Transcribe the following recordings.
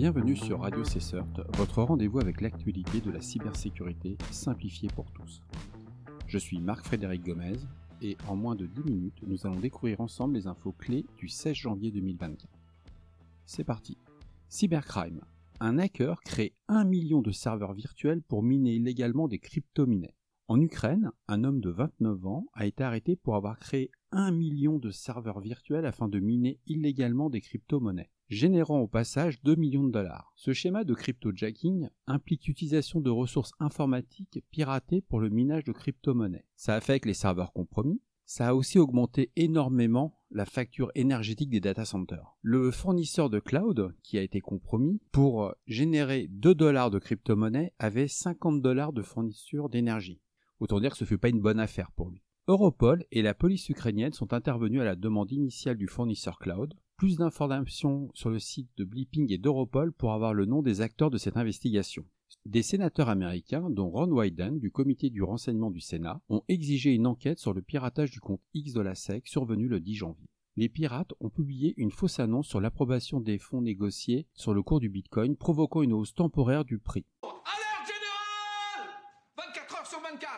Bienvenue sur Radio Cessert, votre rendez-vous avec l'actualité de la cybersécurité simplifiée pour tous. Je suis Marc-Frédéric Gomez et en moins de 10 minutes, nous allons découvrir ensemble les infos clés du 16 janvier 2024. C'est parti. Cybercrime. Un hacker crée 1 million de serveurs virtuels pour miner illégalement des crypto-monnaies. En Ukraine, un homme de 29 ans a été arrêté pour avoir créé 1 million de serveurs virtuels afin de miner illégalement des crypto-monnaies générant au passage 2 millions de dollars. Ce schéma de crypto-jacking implique l'utilisation de ressources informatiques piratées pour le minage de crypto-monnaies. Ça affecte les serveurs compromis, ça a aussi augmenté énormément la facture énergétique des data centers. Le fournisseur de cloud, qui a été compromis, pour générer 2 dollars de crypto-monnaie, avait 50 dollars de fourniture d'énergie. Autant dire que ce ne fut pas une bonne affaire pour lui. Europol et la police ukrainienne sont intervenus à la demande initiale du fournisseur cloud plus d'informations sur le site de Blipping et d'Europol pour avoir le nom des acteurs de cette investigation. Des sénateurs américains, dont Ron Wyden du comité du renseignement du Sénat, ont exigé une enquête sur le piratage du compte X de la SEC survenu le 10 janvier. Les pirates ont publié une fausse annonce sur l'approbation des fonds négociés sur le cours du Bitcoin, provoquant une hausse temporaire du prix. Alerte générale 24 heures sur 24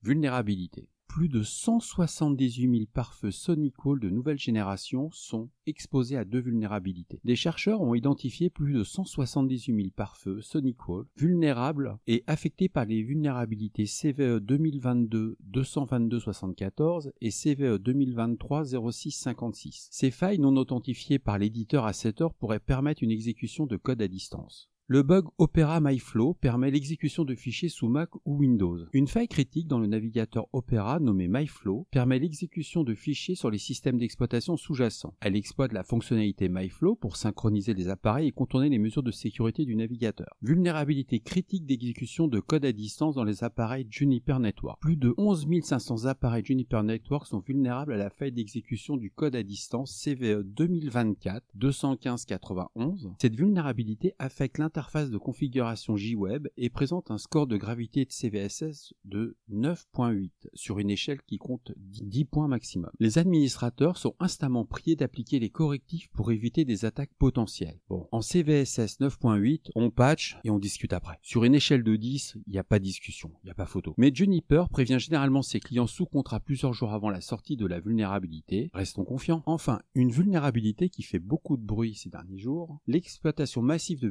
Vulnérabilité plus de 178 000 pare-feux Sonic Wall de nouvelle génération sont exposés à deux vulnérabilités. Des chercheurs ont identifié plus de 178 000 pare-feux Sonic Wall vulnérables et affectés par les vulnérabilités CVE 2022-222-74 et CVE 2023-06-56. Ces failles non authentifiées par l'éditeur à cette heure pourraient permettre une exécution de code à distance. Le bug Opera MyFlow permet l'exécution de fichiers sous Mac ou Windows. Une faille critique dans le navigateur Opera nommé MyFlow permet l'exécution de fichiers sur les systèmes d'exploitation sous-jacents. Elle exploite la fonctionnalité MyFlow pour synchroniser les appareils et contourner les mesures de sécurité du navigateur. Vulnérabilité critique d'exécution de code à distance dans les appareils Juniper Network. Plus de 11 500 appareils Juniper Network sont vulnérables à la faille d'exécution du code à distance CVE 2024 21591. Cette vulnérabilité affecte l'interface interface de configuration JWeb et présente un score de gravité de CVSS de 9.8 sur une échelle qui compte 10 points maximum. Les administrateurs sont instamment priés d'appliquer les correctifs pour éviter des attaques potentielles. Bon, en CVSS 9.8, on patch et on discute après. Sur une échelle de 10, il n'y a pas discussion, il n'y a pas photo. Mais Juniper prévient généralement ses clients sous contrat plusieurs jours avant la sortie de la vulnérabilité. Restons confiants. Enfin, une vulnérabilité qui fait beaucoup de bruit ces derniers jours, l'exploitation massive de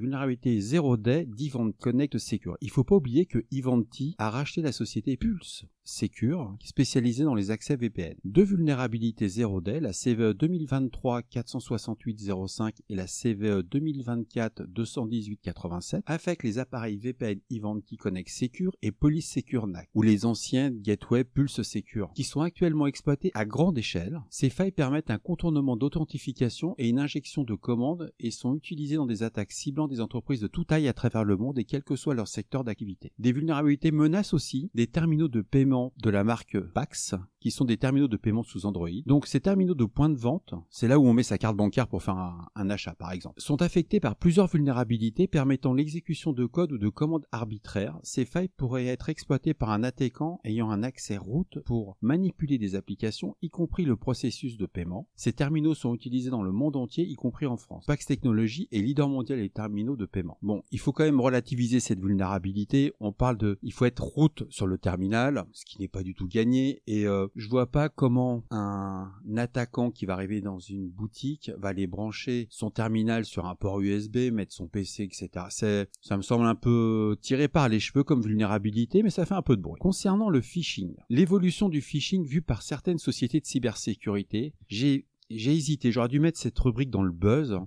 0 day d'Event Connect Secure. Il faut pas oublier que Ivanti a racheté la société Pulse Secure, spécialisée dans les accès VPN. Deux vulnérabilités 0 day, la CVE 2023 468 05 et la CVE 2024 218 87, affectent les appareils VPN Ivanti Connect Secure et Police Secure NAC, ou les anciens Gateway Pulse Secure, qui sont actuellement exploités à grande échelle. Ces failles permettent un contournement d'authentification et une injection de commandes et sont utilisées dans des attaques ciblant des entreprises de toute taille à travers le monde et quel que soit leur secteur d'activité. Des vulnérabilités menacent aussi des terminaux de paiement de la marque Pax, qui sont des terminaux de paiement sous Android. Donc ces terminaux de point de vente, c'est là où on met sa carte bancaire pour faire un, achat par exemple, sont affectés par plusieurs vulnérabilités permettant l'exécution de codes ou de commandes arbitraires. Ces failles pourraient être exploitées par un attaquant ayant un accès route pour manipuler des applications, y compris le processus de paiement. Ces terminaux sont utilisés dans le monde entier, y compris en France. Pax Technologies est leader mondial des terminaux de paiement. Bon, il faut quand même relativiser cette vulnérabilité. On parle de, il faut être route sur le terminal, ce qui n'est pas du tout gagné. Et euh, je vois pas comment un attaquant qui va arriver dans une boutique va aller brancher son terminal sur un port USB, mettre son PC, etc. C'est, ça me semble un peu tiré par les cheveux comme vulnérabilité, mais ça fait un peu de bruit. Concernant le phishing, l'évolution du phishing vue par certaines sociétés de cybersécurité, j'ai j'ai hésité, j'aurais dû mettre cette rubrique dans le buzz,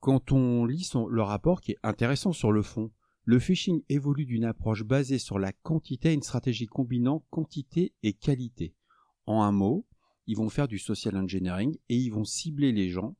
quand on lit son, le rapport qui est intéressant sur le fond, le phishing évolue d'une approche basée sur la quantité à une stratégie combinant quantité et qualité. En un mot, ils vont faire du social engineering et ils vont cibler les gens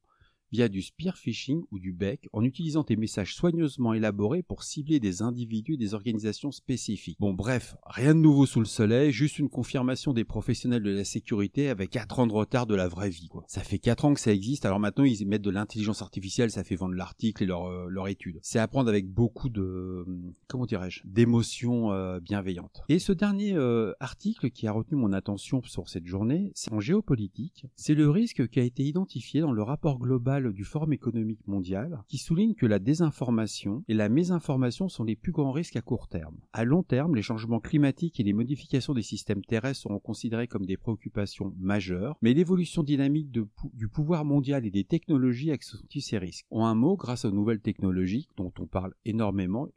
via du spear phishing ou du bec en utilisant des messages soigneusement élaborés pour cibler des individus et des organisations spécifiques. Bon bref, rien de nouveau sous le soleil, juste une confirmation des professionnels de la sécurité avec 4 ans de retard de la vraie vie quoi. Ça fait 4 ans que ça existe, alors maintenant ils mettent de l'intelligence artificielle, ça fait vendre l'article et leur, euh, leur étude. C'est à prendre avec beaucoup de comment dirais-je, d'émotions euh, bienveillantes. Et ce dernier euh, article qui a retenu mon attention sur cette journée, c'est en géopolitique, c'est le risque qui a été identifié dans le rapport global du Forum économique mondial qui souligne que la désinformation et la mésinformation sont les plus grands risques à court terme. À long terme, les changements climatiques et les modifications des systèmes terrestres seront considérés comme des préoccupations majeures, mais l'évolution dynamique du pouvoir mondial et des technologies accentue ces risques. En un mot, grâce aux nouvelles technologies dont on parle énormément,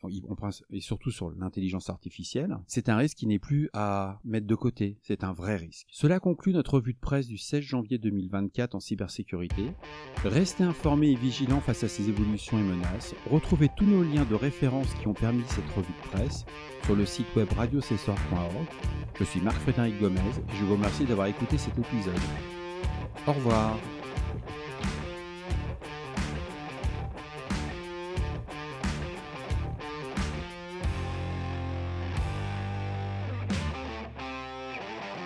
et surtout sur l'intelligence artificielle, c'est un risque qui n'est plus à mettre de côté, c'est un vrai risque. Cela conclut notre revue de presse du 16 janvier 2024 en cybersécurité. Informés et vigilants face à ces évolutions et menaces. Retrouvez tous nos liens de référence qui ont permis cette revue de presse sur le site web radiocessor.org. Je suis Marc-Frédéric Gomez et je vous remercie d'avoir écouté cet épisode. Au revoir